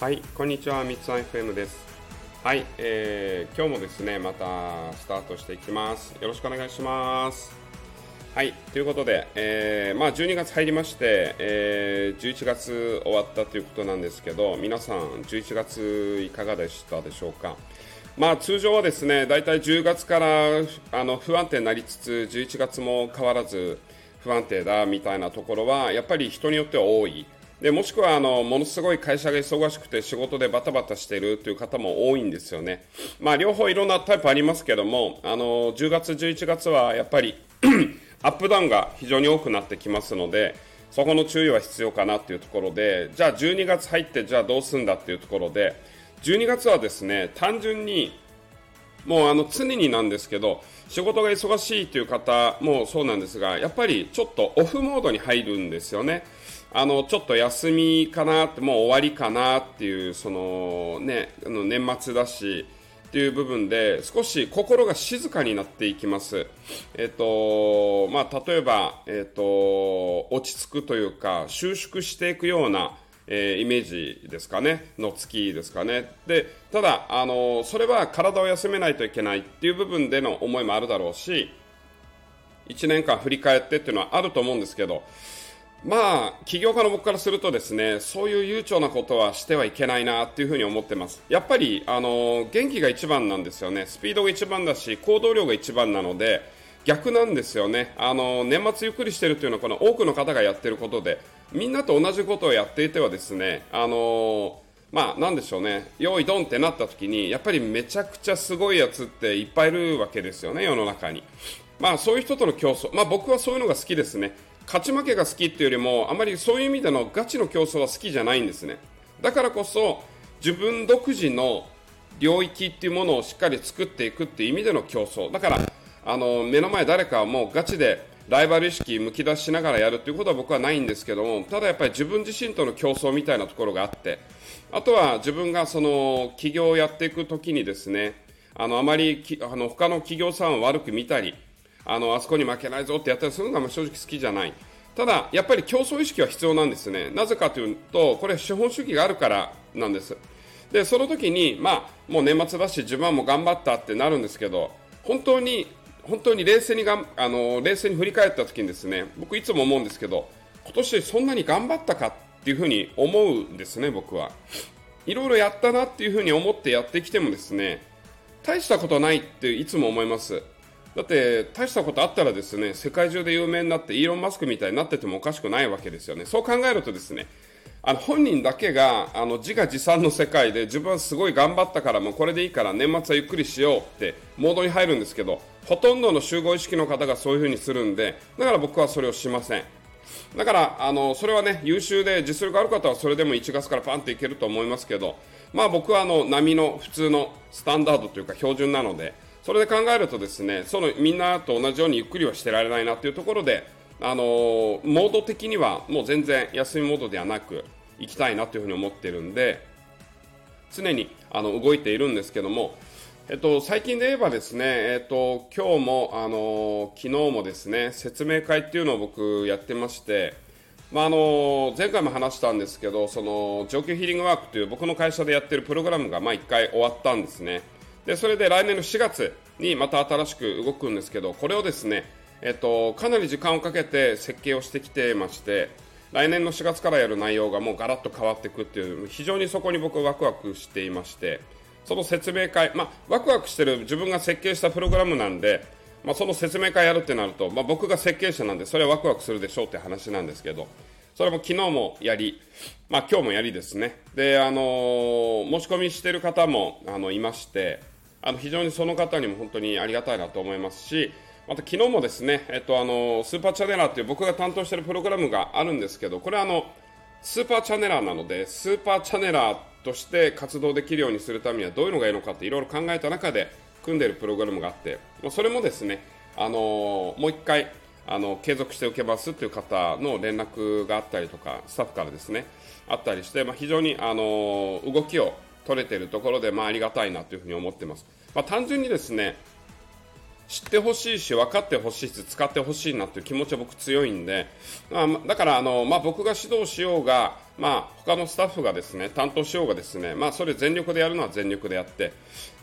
はい、こんにちは、みつあ FM です。はい、えー、今日もですね、またスタートしていきます。よろしくお願いします。はい、ということで、えー、まあ12月入りまして、えー、11月終わったということなんですけど、皆さん、11月いかがでしたでしょうか？まあ通常はですね、だいたい10月からあの不安定になりつつ、11月も変わらず不安定だみたいなところは、やっぱり人によっては多い。でもしくはあのものすごい会社が忙しくて仕事でバタバタしているという方も多いんですよね。まあ両方いろんなタイプありますけども、あの10月、11月はやっぱり アップダウンが非常に多くなってきますので、そこの注意は必要かなというところで、じゃあ12月入ってじゃあどうするんだっていうところで、12月はですね、単純にもうあの常になんですけど、仕事が忙しいという方もそうなんですが、やっぱりちょっとオフモードに入るんですよね。あのちょっと休みかなって、もう終わりかなっていう、そのね、あの年末だし、っていう部分で少し心が静かになっていきます。えっと、まあ、例えば、えっと、落ち着くというか、収縮していくような、えー、イメージですかね、の月ですかね。で、ただ、あの、それは体を休めないといけないっていう部分での思いもあるだろうし、1年間振り返ってっていうのはあると思うんですけど、まあ、起業家の僕からするとですね、そういう悠長なことはしてはいけないなっていうふうに思ってます。やっぱり、あの、元気が一番なんですよね。スピードが一番だし、行動量が一番なので、逆なんですよね。あの、年末ゆっくりしてるっていうのは、この多くの方がやってることで、みんなと同じことをやっていてはですね、あのまあ、なんでしょうね、用意ドンってなった時に、やっぱりめちゃくちゃすごいやつっていっぱいいるわけですよね、世の中に。まあ、そういう人との競争、まあ僕はそういうのが好きですね。勝ち負けが好きっていうよりも、あまりそういう意味でのガチの競争は好きじゃないんですね。だからこそ、自分独自の領域っていうものをしっかり作っていくっていう意味での競争。だから、あの、目の前誰かはもうガチでライバル意識むき出ししながらやるっていうことは僕はないんですけども、ただやっぱり自分自身との競争みたいなところがあって、あとは自分がその起業をやっていくときにですね、あの、あまり、あの、他の企業さんを悪く見たり、あの、あそこに負けないぞってやったりするのが正直好きじゃない。ただ、やっぱり競争意識は必要なんですね。なぜかというと、これ資本主義があるからなんです。で、その時に、まあ、もう年末だし、自分はもう頑張ったってなるんですけど、本当に、本当に冷静にがん、あの、冷静に振り返った時にですね、僕いつも思うんですけど、今年そんなに頑張ったかっていうふうに思うんですね、僕は。いろいろやったなっていうふうに思ってやってきてもですね、大したことないっていつも思います。だって大したことあったらですね世界中で有名になってイーロン・マスクみたいになっててもおかしくないわけですよね。そう考えるとですねあの本人だけがあの自画自賛の世界で自分はすごい頑張ったからもうこれでいいから年末はゆっくりしようってモードに入るんですけどほとんどの集合意識の方がそういうふうにするんでだから僕はそれをしません。だからあのそれはね優秀で実力がある方はそれでも1月からパンといけると思いますけどまあ僕はあの波の普通のスタンダードというか標準なのでそれで考えるとですねそのみんなと同じようにゆっくりはしてられないなというところで、あの、モード的にはもう全然休みモードではなく行きたいなというふうに思ってるんで常にあの動いているんですけども、えっと、最近で言えばですね、えっと、今日も、あのー、昨日もですね説明会っていうのを僕やってましてまあ、あの前回も話したんですけどその上級ヒーリングワークという僕の会社でやってるプログラムがまあ1回終わったんですね。でそれで来年の4月にまた新しく動くんですけどこれをですね、えっと、かなり時間をかけて設計をしてきてまして来年の4月からやる内容がもうガラッと変わっていくっていう非常にそこに僕はワクワクしていましてその説明会、まあ、ワクワクしてる自分が設計したプログラムなんで、まあ、その説明会やるってなると、まあ、僕が設計者なんでそれはワクワクするでしょうって話なんですけどそれも昨日もやり、まあ、今日もやりですね。で、あのー、申し込みしてる方もあのいましてあの非常にその方にも本当にありがたいなと思いますし、また昨日もですね、えっと、あのスーパーチャネラーという僕が担当しているプログラムがあるんですけど、これはあのスーパーチャネラーなので、スーパーチャネラーとして活動できるようにするためにはどういうのがいいのかっていろいろ考えた中で組んでいるプログラムがあって、まあそれもですね、あのもう一回あの継続して受けますという方の連絡があったりとか、スタッフからですね、あったりして、まあ、非常にあの動きを取れているところで、まあ、ありがたいなというふうに思ってます。まあ、単純にですね、知ってほしいし分かってほしいし使ってほしいなっていう気持ちは僕強いんで、まあ、だからあの、まあ、僕が指導しようが、まあ、他のスタッフがですね担当しようがですね、まあ、それ全力でやるのは全力でやって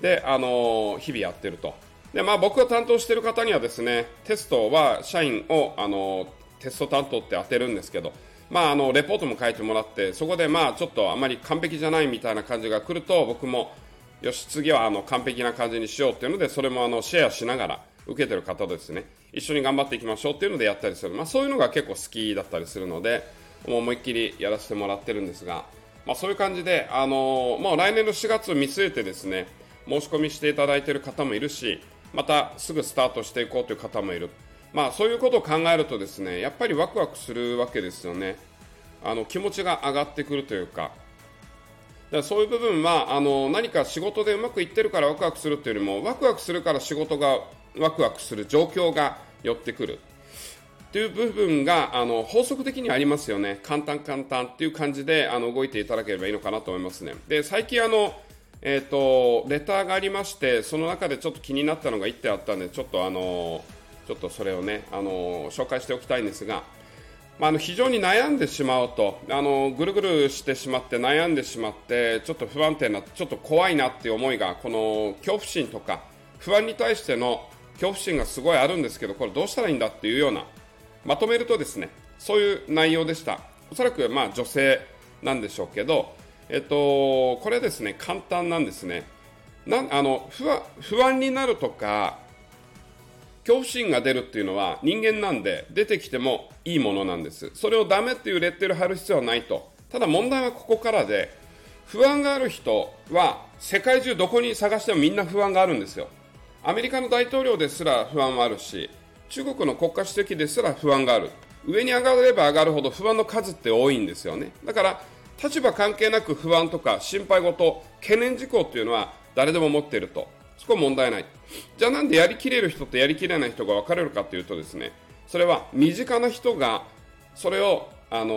であの日々やってるとで、まあ、僕が担当している方にはですねテストは社員をあのテスト担当って当てるんですけどまあ、あのレポートも書いてもらってそこでまあちょっとあまり完璧じゃないみたいな感じが来ると僕もよし次はあの完璧な感じにしようっていうのでそれもあのシェアしながら受けてる方ですね。一緒に頑張っていきましょうっていうのでやったりする、まあ、そういうのが結構好きだったりするのでもう思いっきりやらせてもらってるんですが、まあ、そういう感じで、あの、もう来年の4月を見据えてですね申し込みしていただいている方もいるしまたすぐスタートしていこうという方もいる、まあ、そういうことを考えるとですねやっぱりワクワクするわけですよね。あの気持ちが上がってくるというか。だからそういう部分はあの何か仕事でうまくいってるからワクワクするというよりもワクワクするから仕事がワクワクする状況が寄ってくる。という部分があの法則的にありますよね、簡単、簡単っていう感じであの動いていただければいいのかなと思いますね。で最近あの、えーと、レターがありまして、その中でちょっと気になったのが1点あったんで、ちょっとあのちょっとそれをねあの紹介しておきたいんですが、まあ、あの非常に悩んでしまうとあのぐるぐるしてしまって悩んでしまってちょっと不安定なちょっと怖いなっていう思いがこの恐怖心とか不安に対しての恐怖心がすごいあるんですけどこれどうしたらいいんだっていうようなまとめるとですねそういう内容でした。おそらくまあ女性なんでしょうけど、えっと、これですね簡単なんですね。なあの不安になるとか恐怖心が出るっていうのは人間なんで出てきてもいいものなんです。それをダメっていうレッテル貼る必要はないと。ただ問題はここからで不安がある人は世界中どこに探してもみんな不安があるんですよ。アメリカの大統領ですら不安はあるし中国の国家主席ですら不安がある。上に上がれば上がるほど不安の数って多いんですよね。だから立場関係なく不安とか心配事懸念事項っていうのは誰でも持っていると。そこは問題ない。じゃあなんでやりきれる人とやりきれない人が分かれるかというとですねそれは身近な人がそれを、あの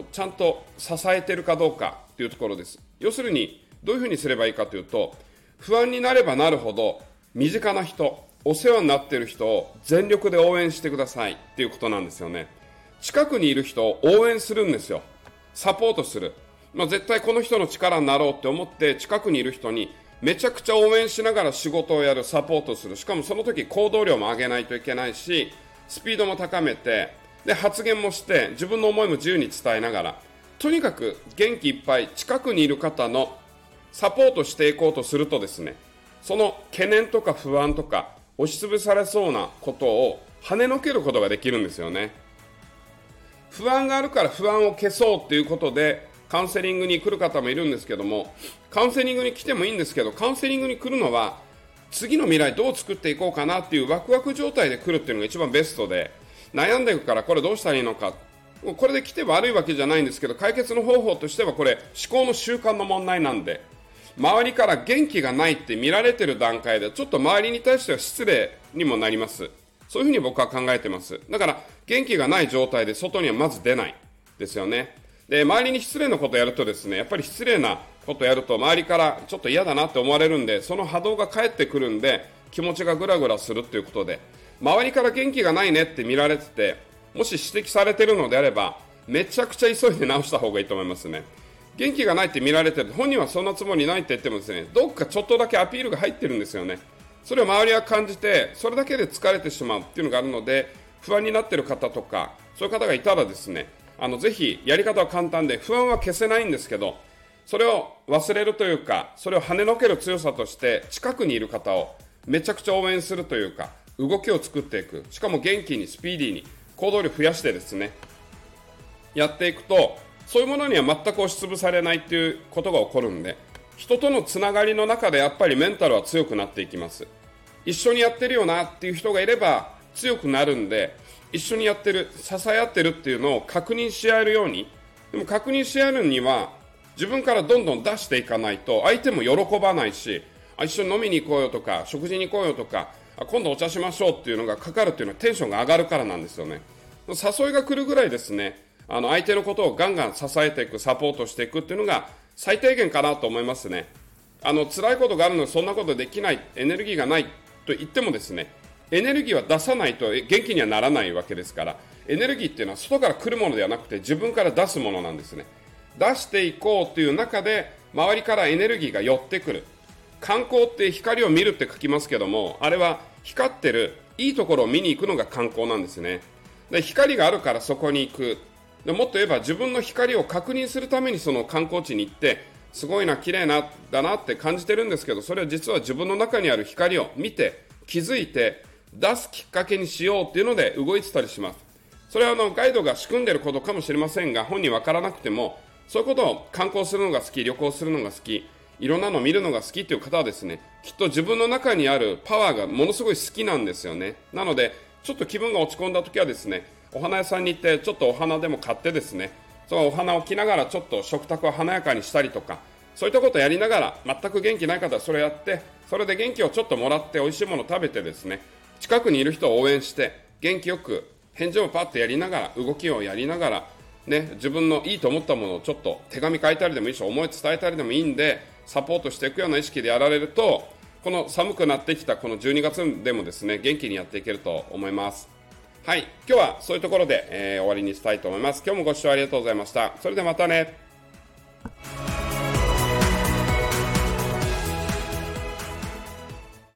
ー、ちゃんと支えてるかどうかというところです。要するにどういうふうにすればいいかというと不安になればなるほど身近な人お世話になっている人を全力で応援してくださいっていうことなんですよね。近くにいる人を応援するんですよ。サポートする、まあ、絶対この人の力になろうって思って近くにいる人にめちゃくちゃ応援しながら仕事をやる、サポートする、しかもその時行動量も上げないといけないし、スピードも高めて、で発言もして、自分の思いも自由に伝えながら、とにかく元気いっぱい近くにいる方のサポートしていこうとするとですね、その懸念とか不安とか押しつぶされそうなことを跳ねのけることができるんですよね。不安があるから不安を消そうっていうことでカウンセリングに来る方もいるんですけども、カウンセリングに来てもいいんですけど、カウンセリングに来るのは、次の未来どう作っていこうかなっていうワクワク状態で来るっていうのが一番ベストで、悩んでいくからこれどうしたらいいのか、これで来て悪いわけじゃないんですけど、解決の方法としてはこれ、思考の習慣の問題なんで、周りから元気がないって見られてる段階で、ちょっと周りに対しては失礼にもなります。そういうふうに僕は考えてます。だから、元気がない状態で外にはまず出ないですよね。で、周りに失礼なことをやるとですね、やっぱり失礼なことをやると周りからちょっと嫌だなって思われるんで、その波動が返ってくるんで、気持ちがぐらぐらするっていうことで、周りから元気がないねって見られてて、もし指摘されてるのであれば、めちゃくちゃ急いで直した方がいいと思いますね。元気がないって見られてる、本人はそんなつもりないって言ってもですね、どっかちょっとだけアピールが入ってるんですよね。それを周りは感じて、それだけで疲れてしまうっていうのがあるので、不安になってる方とか、そういう方がいたらですね、あのぜひやり方は簡単で不安は消せないんですけどそれを忘れるというかそれを跳ねのける強さとして近くにいる方をめちゃくちゃ応援するというか動きを作っていく。しかも元気にスピーディーに行動力増やしてですねやっていくとそういうものには全く押しつぶされないっていうことが起こるんで人とのつながりの中でやっぱりメンタルは強くなっていきます。一緒にやってるよなっていう人がいれば強くなるんで一緒にやってる支え合ってるっていうのを確認し合えるように。でも確認し合えるには自分からどんどん出していかないと相手も喜ばないしあ一緒に飲みに行こうよとか食事に行こうよとか今度お茶しましょうっていうのがかかるっていうのはテンションが上がるからなんですよね。誘いが来るぐらいですねあの相手のことをガンガン支えていくサポートしていくっていうのが最低限かなと思いますね。あの辛いことがあるのにそんなことできないエネルギーがないと言ってもですねエネルギーは出さないと元気にはならないわけですからエネルギーっていうのは外から来るものではなくて自分から出すものなんですね。出していこうという中で周りからエネルギーが寄ってくる。観光って光を見るって書きますけどもあれは光ってるいいところを見に行くのが観光なんですね。で光があるからそこに行く。でもっと言えば自分の光を確認するためにその観光地に行ってすごいな綺麗なだなって感じてるんですけどそれは実は自分の中にある光を見て気づいて出すきっかけにしようっていうので動いてたりします。それはあのガイドが仕組んでることかもしれませんが本人分からなくてもそういうことを観光するのが好き旅行するのが好きいろんなのを見るのが好きという方はですねきっと自分の中にあるパワーがものすごい好きなんですよね。なのでちょっと気分が落ち込んだ時はですねお花屋さんに行ってちょっとお花でも買ってですねそのお花を着ながらちょっと食卓を華やかにしたりとかそういったことをやりながら全く元気ない方はそれやってそれで元気をちょっともらって美味しいものを食べてですね近くにいる人を応援して元気よく返事をパッとやりながら動きをやりながらね、自分のいいと思ったものをちょっと手紙書いたりでもいいし思い伝えたりでもいいんでサポートしていくような意識でやられるとこの寒くなってきたこの12月でもですね元気にやっていけると思います。はい今日はそういうところで、えー、終わりにしたいと思います。今日もご視聴ありがとうございました。それではまたね。